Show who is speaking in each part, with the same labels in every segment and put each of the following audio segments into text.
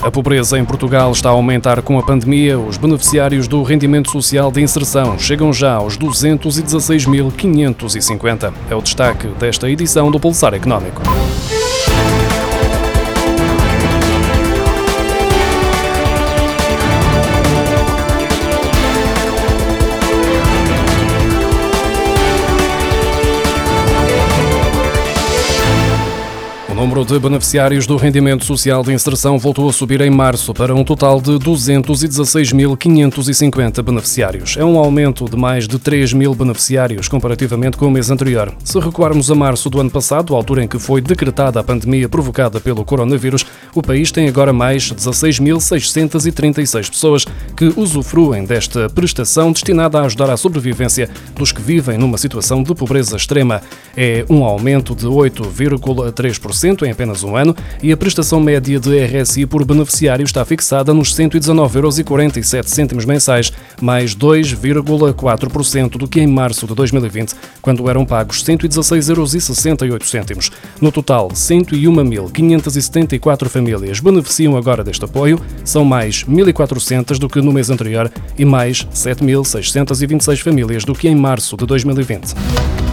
Speaker 1: A pobreza em Portugal está a aumentar com a pandemia. Os beneficiários do rendimento social de inserção chegam já aos 216.550. É o destaque desta edição do Pulsar Económico. Número de beneficiários do rendimento social de inserção voltou a subir em março para um total de 216.550 beneficiários. É um aumento de mais de 3 mil beneficiários comparativamente com o mês anterior. Se recuarmos a março do ano passado, altura em que foi decretada a pandemia provocada pelo coronavírus, o país tem agora mais 16.636 pessoas que usufruem desta prestação destinada a ajudar à sobrevivência dos que vivem numa situação de pobreza extrema. É um aumento de 8,3% em apenas um ano e a prestação média de RSI por beneficiário está fixada nos 119,47 euros mensais, mais 2,4% do que em março de 2020, quando eram pagos 116,68 euros. No total, 101.574 famílias beneficiam agora deste apoio, são mais 1.400 do que no mês anterior e mais 7.626 famílias do que em março de 2020.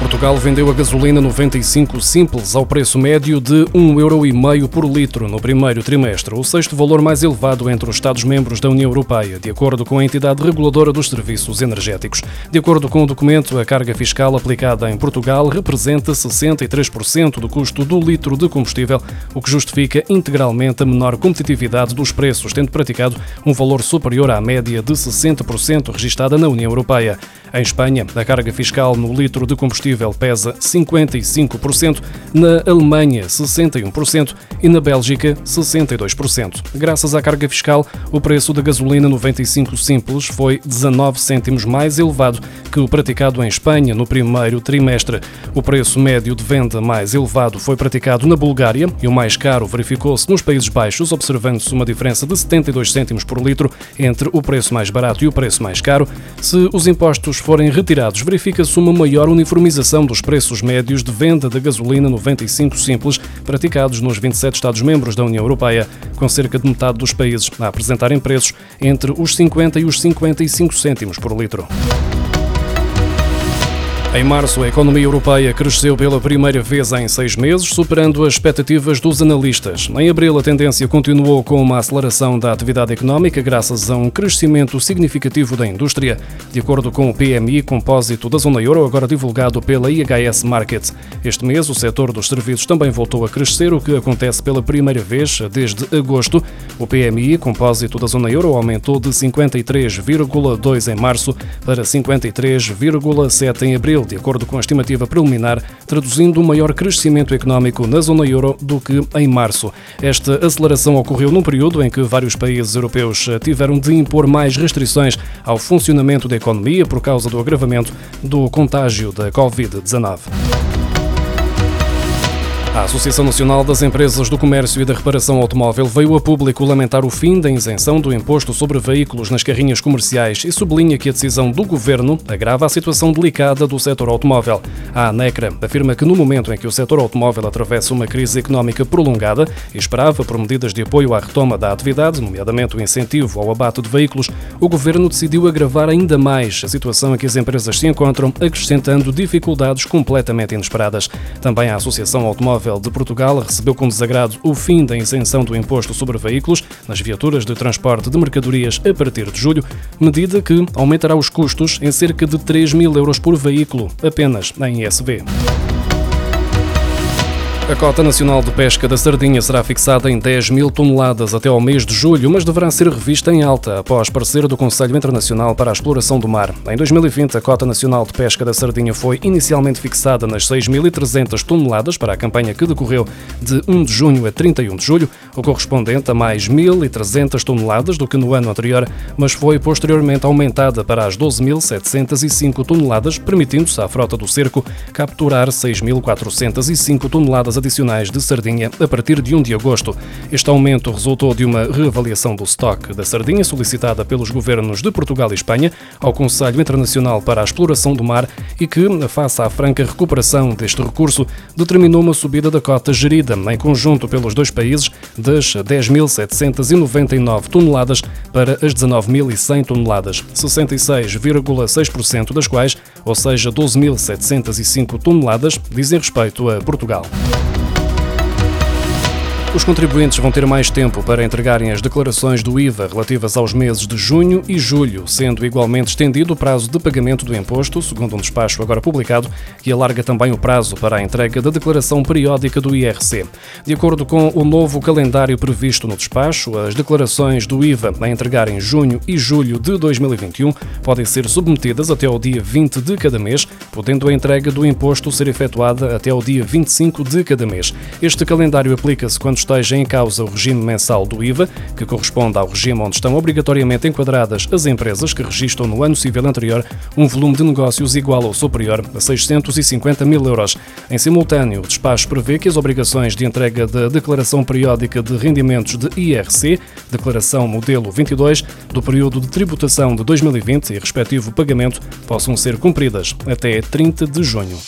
Speaker 1: Portugal vendeu a gasolina 95 simples ao preço médio de 1,5€ por litro no primeiro trimestre, o sexto valor mais elevado entre os Estados-membros da União Europeia, de acordo com a entidade reguladora dos serviços energéticos. De acordo com o documento, a carga fiscal aplicada em Portugal representa 63% do custo do litro de combustível, o que justifica integralmente a menor competitividade dos preços, tendo praticado um valor superior à média de 60% registada na União Europeia. Em Espanha, a carga fiscal no litro de combustível pesa 55%, na Alemanha 61% e na Bélgica 62%. Graças à carga fiscal, o preço da gasolina 95 simples foi 19 cêntimos mais elevado que o praticado em Espanha no primeiro trimestre. O preço médio de venda mais elevado foi praticado na Bulgária e o mais caro verificou-se nos Países Baixos, observando-se uma diferença de 72 cêntimos por litro entre o preço mais barato e o preço mais caro. Se os impostos forem retirados, verifica-se uma maior uniformização dos preços médios de venda da gasolina 95 simples praticados nos 27 Estados-membros da União Europeia, com cerca de metade dos países a apresentarem preços entre os 50 e os 55 cêntimos por litro. Em março, a economia europeia cresceu pela primeira vez em seis meses, superando as expectativas dos analistas. Em abril, a tendência continuou com uma aceleração da atividade económica, graças a um crescimento significativo da indústria, de acordo com o PMI compósito da zona euro, agora divulgado pela IHS Market. Este mês, o setor dos serviços também voltou a crescer, o que acontece pela primeira vez desde agosto. O PMI compósito da zona euro aumentou de 53,2 em março para 53,7 em abril de acordo com a estimativa preliminar, traduzindo um maior crescimento económico na zona euro do que em março. Esta aceleração ocorreu num período em que vários países europeus tiveram de impor mais restrições ao funcionamento da economia por causa do agravamento do contágio da Covid-19. A Associação Nacional das Empresas do Comércio e da Reparação Automóvel veio a público lamentar o fim da isenção do imposto sobre veículos nas carrinhas comerciais e sublinha que a decisão do governo agrava a situação delicada do setor automóvel. A ANECRA afirma que no momento em que o setor automóvel atravessa uma crise económica prolongada e esperava por medidas de apoio à retoma da atividade, nomeadamente o incentivo ao abate de veículos, o governo decidiu agravar ainda mais a situação em que as empresas se encontram, acrescentando dificuldades completamente inesperadas. Também a Associação Automóvel Automóvel de Portugal recebeu com desagrado o fim da isenção do imposto sobre veículos nas viaturas de transporte de mercadorias a partir de julho, medida que aumentará os custos em cerca de 3 mil euros por veículo, apenas em ISV. A cota nacional de pesca da sardinha será fixada em 10 mil toneladas até ao mês de julho, mas deverá ser revista em alta após parecer do Conselho Internacional para a Exploração do Mar. Em 2020, a cota nacional de pesca da sardinha foi inicialmente fixada nas 6.300 toneladas para a campanha que decorreu de 1 de junho a 31 de julho, o correspondente a mais 1.300 toneladas do que no ano anterior, mas foi posteriormente aumentada para as 12.705 toneladas, permitindo-se à frota do cerco capturar 6.405 toneladas adicionais de sardinha a partir de 1 de agosto. Este aumento resultou de uma reavaliação do estoque da sardinha solicitada pelos governos de Portugal e Espanha ao Conselho Internacional para a Exploração do Mar e que, face à franca recuperação deste recurso, determinou uma subida da cota gerida em conjunto pelos dois países das 10.799 toneladas para as 19.100 toneladas, 66,6% das quais, ou seja, 12.705 toneladas, dizem respeito a Portugal. Os contribuintes vão ter mais tempo para entregarem as declarações do IVA relativas aos meses de junho e julho, sendo igualmente estendido o prazo de pagamento do imposto, segundo um despacho agora publicado, que alarga também o prazo para a entrega da declaração periódica do IRC. De acordo com o novo calendário previsto no despacho, as declarações do IVA a entregar em junho e julho de 2021 podem ser submetidas até ao dia 20 de cada mês, podendo a entrega do imposto ser efetuada até ao dia 25 de cada mês. Este calendário aplica-se quando esteja em causa o regime mensal do IVA, que corresponde ao regime onde estão obrigatoriamente enquadradas as empresas que registram no ano civil anterior um volume de negócios igual ou superior a 650 mil euros. Em simultâneo, o despacho prevê que as obrigações de entrega da Declaração Periódica de Rendimentos de IRC, Declaração Modelo 22, do período de tributação de 2020 e respectivo pagamento possam ser cumpridas até 30 de junho.